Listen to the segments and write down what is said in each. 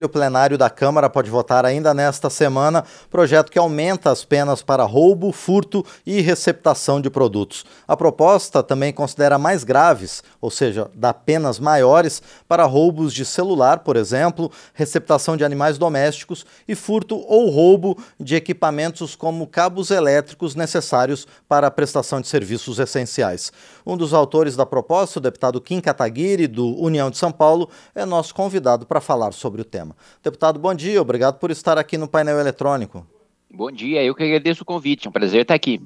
O plenário da Câmara pode votar ainda nesta semana projeto que aumenta as penas para roubo, furto e receptação de produtos. A proposta também considera mais graves, ou seja, dá penas maiores para roubos de celular, por exemplo, receptação de animais domésticos e furto ou roubo de equipamentos como cabos elétricos necessários para a prestação de serviços essenciais. Um dos autores da proposta, o deputado Kim Kataguiri, do União de São Paulo, é nosso convidado para falar sobre o tema. Deputado, bom dia, obrigado por estar aqui no painel eletrônico. Bom dia, eu que agradeço o convite, é um prazer estar aqui.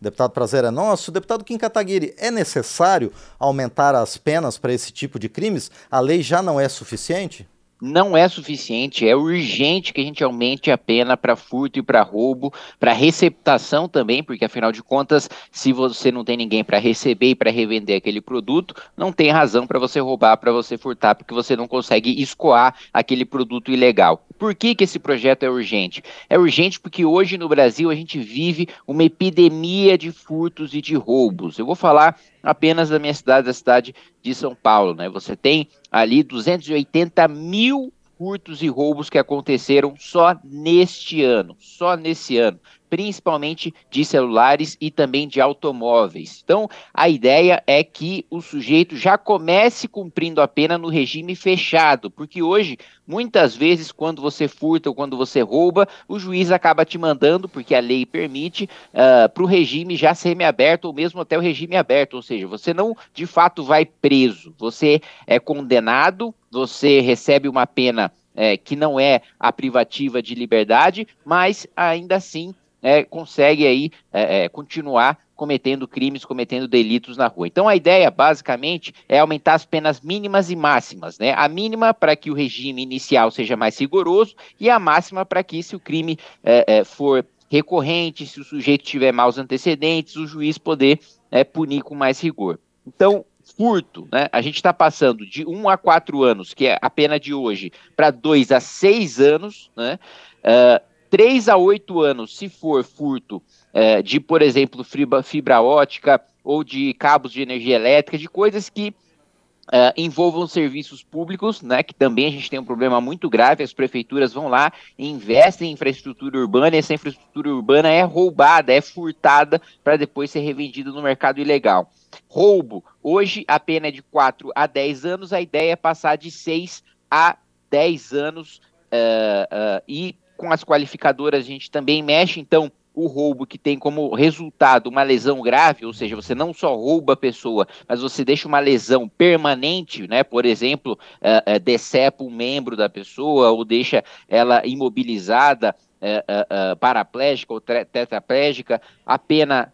Deputado, prazer é nosso. Deputado Kim Kataguiri, é necessário aumentar as penas para esse tipo de crimes? A lei já não é suficiente? Não é suficiente, é urgente que a gente aumente a pena para furto e para roubo, para receptação também, porque afinal de contas, se você não tem ninguém para receber e para revender aquele produto, não tem razão para você roubar, para você furtar, porque você não consegue escoar aquele produto ilegal. Por que, que esse projeto é urgente? É urgente porque hoje no Brasil a gente vive uma epidemia de furtos e de roubos. Eu vou falar apenas da minha cidade, da cidade de São Paulo. Né? Você tem ali 280 mil furtos e roubos que aconteceram só neste ano, só nesse ano principalmente de celulares e também de automóveis. Então, a ideia é que o sujeito já comece cumprindo a pena no regime fechado, porque hoje, muitas vezes, quando você furta ou quando você rouba, o juiz acaba te mandando, porque a lei permite, uh, para o regime já semiaberto ou mesmo até o regime aberto, ou seja, você não de fato vai preso, você é condenado, você recebe uma pena é, que não é a privativa de liberdade, mas ainda assim é, consegue aí é, é, continuar cometendo crimes, cometendo delitos na rua. Então a ideia, basicamente, é aumentar as penas mínimas e máximas, né? A mínima para que o regime inicial seja mais rigoroso e a máxima para que, se o crime é, é, for recorrente, se o sujeito tiver maus antecedentes, o juiz poder é, punir com mais rigor. Então, furto, né? A gente está passando de 1 a 4 anos, que é a pena de hoje, para 2 a 6 anos, né? Uh, 3 a 8 anos, se for furto é, de, por exemplo, fibra, fibra ótica ou de cabos de energia elétrica, de coisas que Uh, envolvam serviços públicos, né, que também a gente tem um problema muito grave, as prefeituras vão lá investem em infraestrutura urbana, e essa infraestrutura urbana é roubada, é furtada para depois ser revendida no mercado ilegal. Roubo, hoje a pena é de 4 a 10 anos, a ideia é passar de 6 a 10 anos uh, uh, e com as qualificadoras a gente também mexe, então o roubo que tem como resultado uma lesão grave, ou seja, você não só rouba a pessoa, mas você deixa uma lesão permanente, né? Por exemplo, uh, decepa um membro da pessoa ou deixa ela imobilizada, uh, paraplégica ou tetraplégica, a pena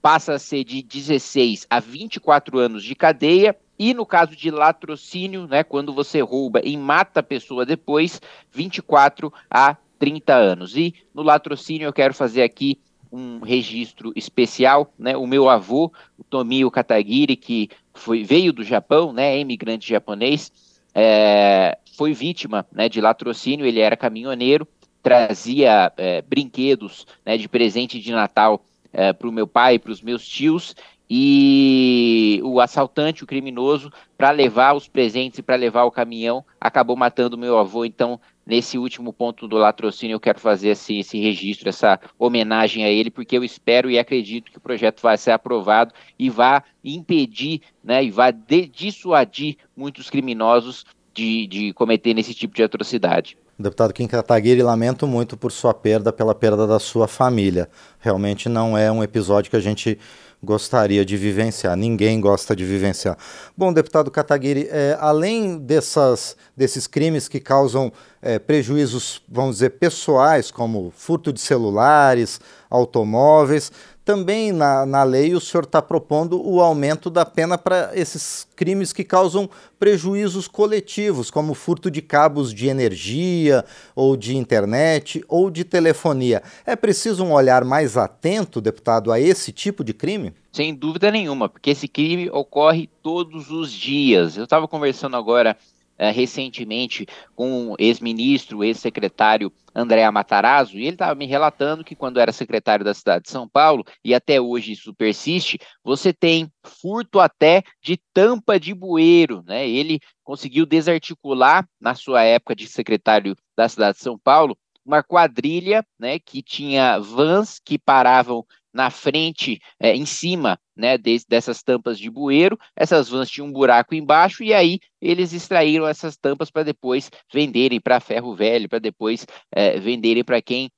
passa a ser de 16 a 24 anos de cadeia e no caso de latrocínio, né, quando você rouba e mata a pessoa depois, 24 a 30 anos. E no latrocínio eu quero fazer aqui um registro especial, né? O meu avô, o Tomio Katagiri, que foi, veio do Japão, né, imigrante japonês, é, foi vítima né, de latrocínio, ele era caminhoneiro, trazia é, brinquedos né, de presente de Natal é, para o meu pai e para os meus tios, e o assaltante, o criminoso, para levar os presentes e para levar o caminhão, acabou matando meu avô. Então, nesse último ponto do latrocínio, eu quero fazer esse, esse registro, essa homenagem a ele, porque eu espero e acredito que o projeto vai ser aprovado e vai impedir, né, e vai dissuadir muitos criminosos de, de cometerem esse tipo de atrocidade. Deputado Kim Kataguiri, lamento muito por sua perda, pela perda da sua família. Realmente não é um episódio que a gente gostaria de vivenciar. Ninguém gosta de vivenciar. Bom, deputado Kataguiri, é, além dessas, desses crimes que causam é, prejuízos, vamos dizer, pessoais, como furto de celulares, automóveis, também na, na lei o senhor está propondo o aumento da pena para esses crimes que causam prejuízos coletivos, como furto de cabos de energia, ou de internet, ou de telefonia. É preciso um olhar mais atento, deputado, a esse tipo de crime? Sem dúvida nenhuma, porque esse crime ocorre todos os dias. Eu estava conversando agora uh, recentemente com o ex-ministro, ex-secretário André Matarazzo, e ele estava me relatando que quando era secretário da cidade de São Paulo, e até hoje isso persiste, você tem furto até de tampa de bueiro, né? Ele conseguiu desarticular, na sua época de secretário da cidade de São Paulo, uma quadrilha, né, que tinha vans que paravam na frente, é, em cima né, de, dessas tampas de bueiro. Essas vans tinham um buraco embaixo e aí eles extraíram essas tampas para depois venderem para ferro velho, para depois é, venderem para quem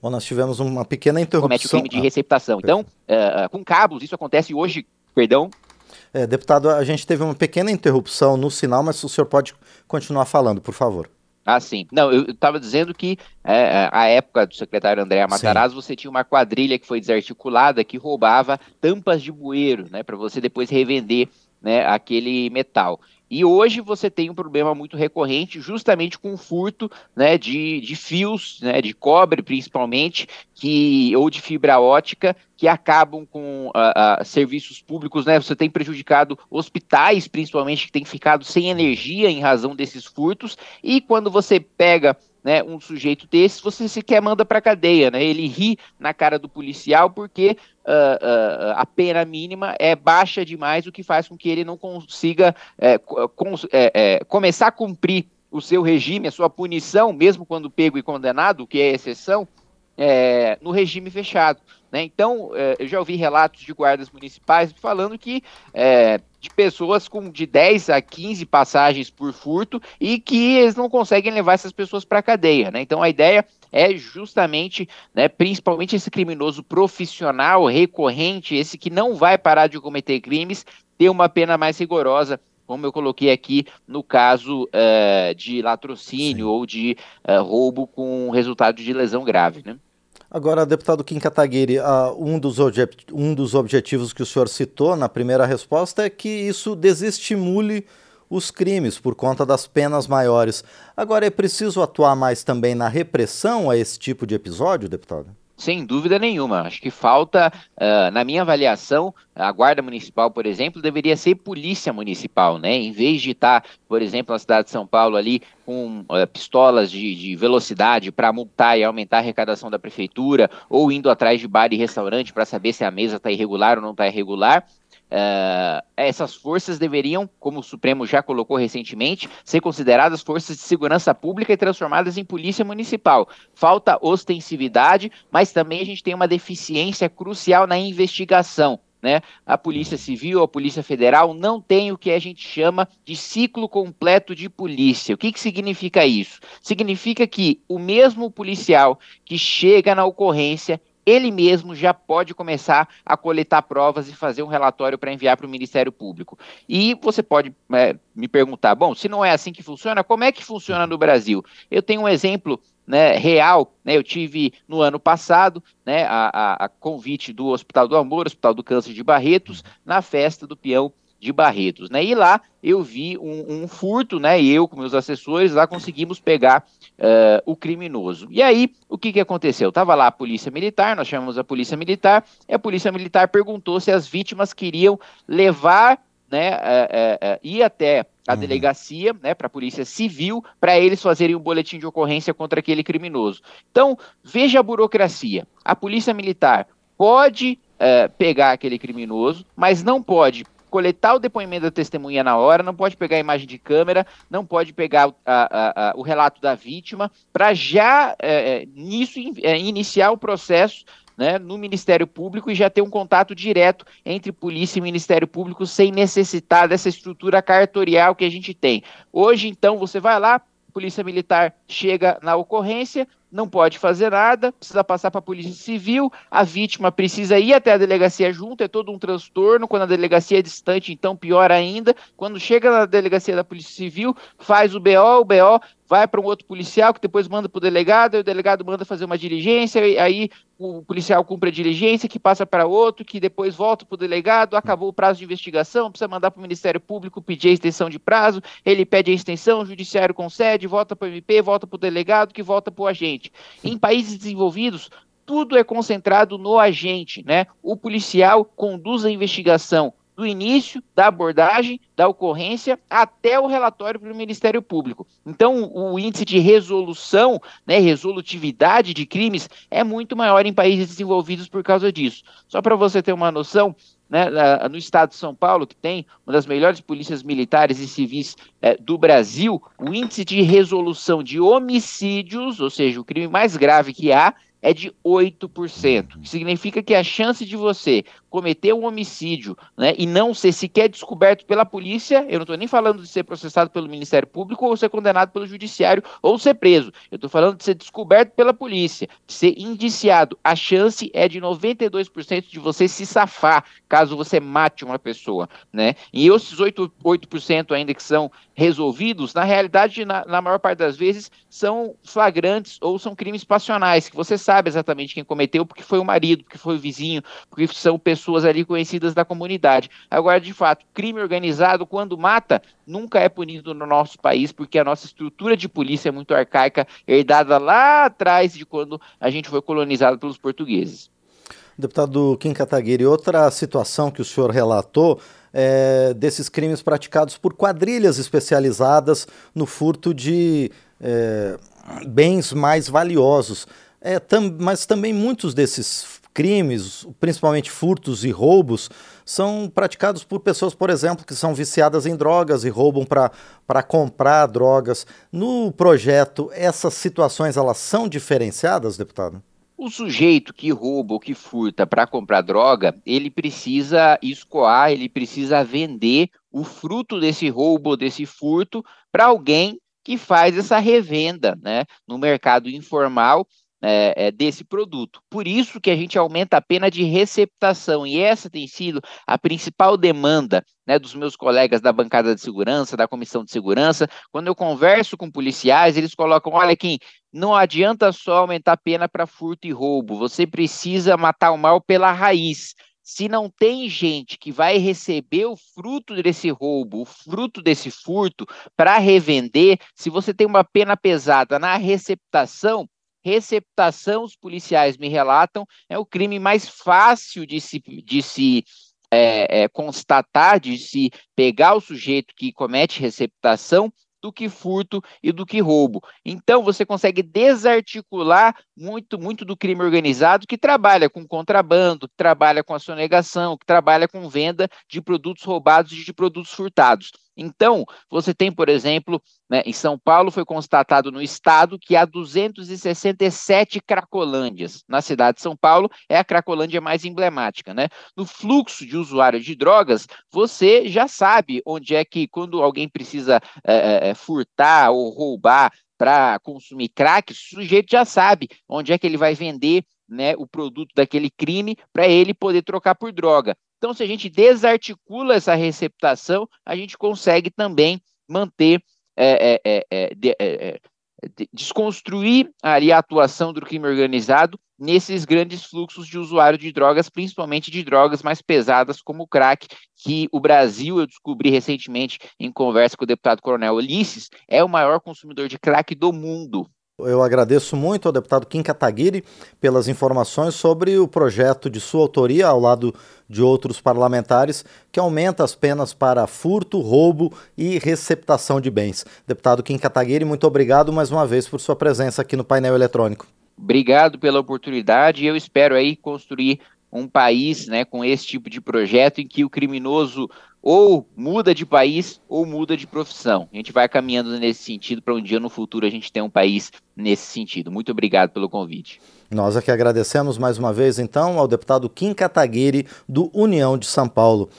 Bom, nós tivemos uma pequena interrupção. Comete o crime de receptação. Então, uh, com cabos, isso acontece hoje, perdão. É, deputado, a gente teve uma pequena interrupção no sinal, mas o senhor pode continuar falando, por favor. Ah, sim. Não, eu estava dizendo que é, a época do secretário André Matarazzo, você tinha uma quadrilha que foi desarticulada que roubava tampas de bueiro, né, para você depois revender né, aquele metal. E hoje você tem um problema muito recorrente, justamente com o furto né, de, de fios, né, de cobre principalmente, que, ou de fibra ótica, que acabam com uh, uh, serviços públicos. Né? Você tem prejudicado hospitais, principalmente, que têm ficado sem energia em razão desses furtos. E quando você pega né, um sujeito desse, você sequer manda para cadeia, né? Ele ri na cara do policial porque uh, uh, a pena mínima é baixa demais, o que faz com que ele não consiga é, é, é, começar a cumprir o seu regime, a sua punição, mesmo quando pego e condenado, que é exceção, é, no regime fechado. Né? Então, é, eu já ouvi relatos de guardas municipais falando que é, de pessoas com de 10 a 15 passagens por furto e que eles não conseguem levar essas pessoas para a cadeia. Né? Então, a ideia é justamente, né, principalmente esse criminoso profissional, recorrente, esse que não vai parar de cometer crimes, ter uma pena mais rigorosa como eu coloquei aqui no caso uh, de latrocínio Sim. ou de uh, roubo com resultado de lesão grave, né? Agora, deputado Kim Kataguiri, uh, um, dos um dos objetivos que o senhor citou na primeira resposta é que isso desestimule os crimes por conta das penas maiores. Agora, é preciso atuar mais também na repressão a esse tipo de episódio, deputado? Sem dúvida nenhuma. Acho que falta, uh, na minha avaliação, a Guarda Municipal, por exemplo, deveria ser polícia municipal, né? Em vez de estar, tá, por exemplo, na cidade de São Paulo ali com uh, pistolas de, de velocidade para multar e aumentar a arrecadação da prefeitura, ou indo atrás de bar e restaurante para saber se a mesa está irregular ou não está irregular, Uh, essas forças deveriam, como o Supremo já colocou recentemente, ser consideradas forças de segurança pública e transformadas em polícia municipal. Falta ostensividade, mas também a gente tem uma deficiência crucial na investigação. Né? A Polícia Civil, a Polícia Federal não tem o que a gente chama de ciclo completo de polícia. O que, que significa isso? Significa que o mesmo policial que chega na ocorrência, ele mesmo já pode começar a coletar provas e fazer um relatório para enviar para o Ministério Público. E você pode é, me perguntar, bom, se não é assim que funciona, como é que funciona no Brasil? Eu tenho um exemplo né, real, né, eu tive no ano passado, né, a, a, a convite do Hospital do Amor, Hospital do Câncer de Barretos, na festa do peão de Barretos, né? E lá eu vi um, um, furto, né? E eu com meus assessores lá conseguimos pegar uh, o criminoso. E aí o que que aconteceu? Tava lá a polícia militar, nós chamamos a polícia militar, e a polícia militar perguntou se as vítimas queriam levar, né? Uh, uh, ir até a uhum. delegacia, né, para a polícia civil, para eles fazerem um boletim de ocorrência contra aquele criminoso. Então veja a burocracia. A polícia militar pode pegar aquele criminoso, mas não pode coletar o depoimento da testemunha na hora, não pode pegar a imagem de câmera, não pode pegar a, a, a, o relato da vítima, para já é, é nisso é, iniciar o processo né, no Ministério Público e já ter um contato direto entre polícia e Ministério Público sem necessitar dessa estrutura cartorial que a gente tem. Hoje, então, você vai lá, Polícia Militar chega na ocorrência, não pode fazer nada, precisa passar para a Polícia Civil, a vítima precisa ir até a delegacia junto, é todo um transtorno. Quando a delegacia é distante, então pior ainda. Quando chega na delegacia da Polícia Civil, faz o BO, o BO vai para um outro policial que depois manda para o delegado, e o delegado manda fazer uma diligência, e aí o policial cumpre a diligência, que passa para outro, que depois volta para o delegado, acabou o prazo de investigação, precisa mandar para o Ministério Público pedir a extensão de prazo, ele pede a extensão, o judiciário concede, volta para o MP, volta para o delegado, que volta para o agente. Em países desenvolvidos, tudo é concentrado no agente, né? O policial conduz a investigação, do início da abordagem, da ocorrência, até o relatório para o Ministério Público. Então, o índice de resolução, né, resolutividade de crimes é muito maior em países desenvolvidos por causa disso. Só para você ter uma noção, né, no estado de São Paulo, que tem uma das melhores polícias militares e civis é, do Brasil, o índice de resolução de homicídios, ou seja, o crime mais grave que há, é de 8%. Que significa que a chance de você cometer um homicídio né, e não ser sequer descoberto pela polícia, eu não estou nem falando de ser processado pelo Ministério Público ou ser condenado pelo Judiciário ou ser preso. Eu estou falando de ser descoberto pela polícia, de ser indiciado. A chance é de 92% de você se safar caso você mate uma pessoa. Né? E esses 8%, 8% ainda que são resolvidos, na realidade, na, na maior parte das vezes, são flagrantes ou são crimes passionais, que você sabe exatamente quem cometeu, porque foi o marido, porque foi o vizinho, porque são pessoas ali conhecidas da comunidade. Agora, de fato, crime organizado, quando mata, nunca é punido no nosso país, porque a nossa estrutura de polícia é muito arcaica, herdada lá atrás de quando a gente foi colonizado pelos portugueses. Deputado Kim Kataguiri, outra situação que o senhor relatou é, desses crimes praticados por quadrilhas especializadas no furto de é, bens mais valiosos. É, tam, mas também muitos desses crimes, principalmente furtos e roubos, são praticados por pessoas, por exemplo, que são viciadas em drogas e roubam para comprar drogas. No projeto, essas situações elas são diferenciadas, deputado? O sujeito que rouba ou que furta para comprar droga, ele precisa escoar, ele precisa vender o fruto desse roubo, desse furto, para alguém que faz essa revenda né, no mercado informal é, é, desse produto. Por isso que a gente aumenta a pena de receptação, e essa tem sido a principal demanda né, dos meus colegas da bancada de segurança, da comissão de segurança. Quando eu converso com policiais, eles colocam: olha, aqui, não adianta só aumentar a pena para furto e roubo, você precisa matar o mal pela raiz. Se não tem gente que vai receber o fruto desse roubo, o fruto desse furto, para revender, se você tem uma pena pesada na receptação, receptação, os policiais me relatam, é o crime mais fácil de se, de se é, é, constatar, de se pegar o sujeito que comete receptação do que furto e do que roubo. Então você consegue desarticular muito muito do crime organizado que trabalha com contrabando, que trabalha com a sonegação, que trabalha com venda de produtos roubados e de produtos furtados. Então, você tem, por exemplo, né, em São Paulo foi constatado no estado que há 267 cracolândias. Na cidade de São Paulo é a cracolândia mais emblemática, né? No fluxo de usuários de drogas, você já sabe onde é que quando alguém precisa é, é, furtar ou roubar para consumir crack, o sujeito já sabe onde é que ele vai vender né, o produto daquele crime para ele poder trocar por droga. Então, se a gente desarticula essa receptação, a gente consegue também manter, é, é, é, de, desconstruir ali a atuação do crime organizado nesses grandes fluxos de usuário de drogas, principalmente de drogas mais pesadas como o crack, que o Brasil, eu descobri recentemente em conversa com o deputado Coronel Ulisses, é o maior consumidor de crack do mundo. Eu agradeço muito ao deputado Kim Kataguiri pelas informações sobre o projeto de sua autoria, ao lado de outros parlamentares, que aumenta as penas para furto, roubo e receptação de bens. Deputado Kim Kataguiri, muito obrigado mais uma vez por sua presença aqui no painel eletrônico. Obrigado pela oportunidade e eu espero aí construir um país né, com esse tipo de projeto em que o criminoso ou muda de país ou muda de profissão. A gente vai caminhando nesse sentido para um dia no futuro a gente ter um país nesse sentido. Muito obrigado pelo convite. Nós aqui agradecemos mais uma vez, então, ao deputado Kim Kataguiri, do União de São Paulo.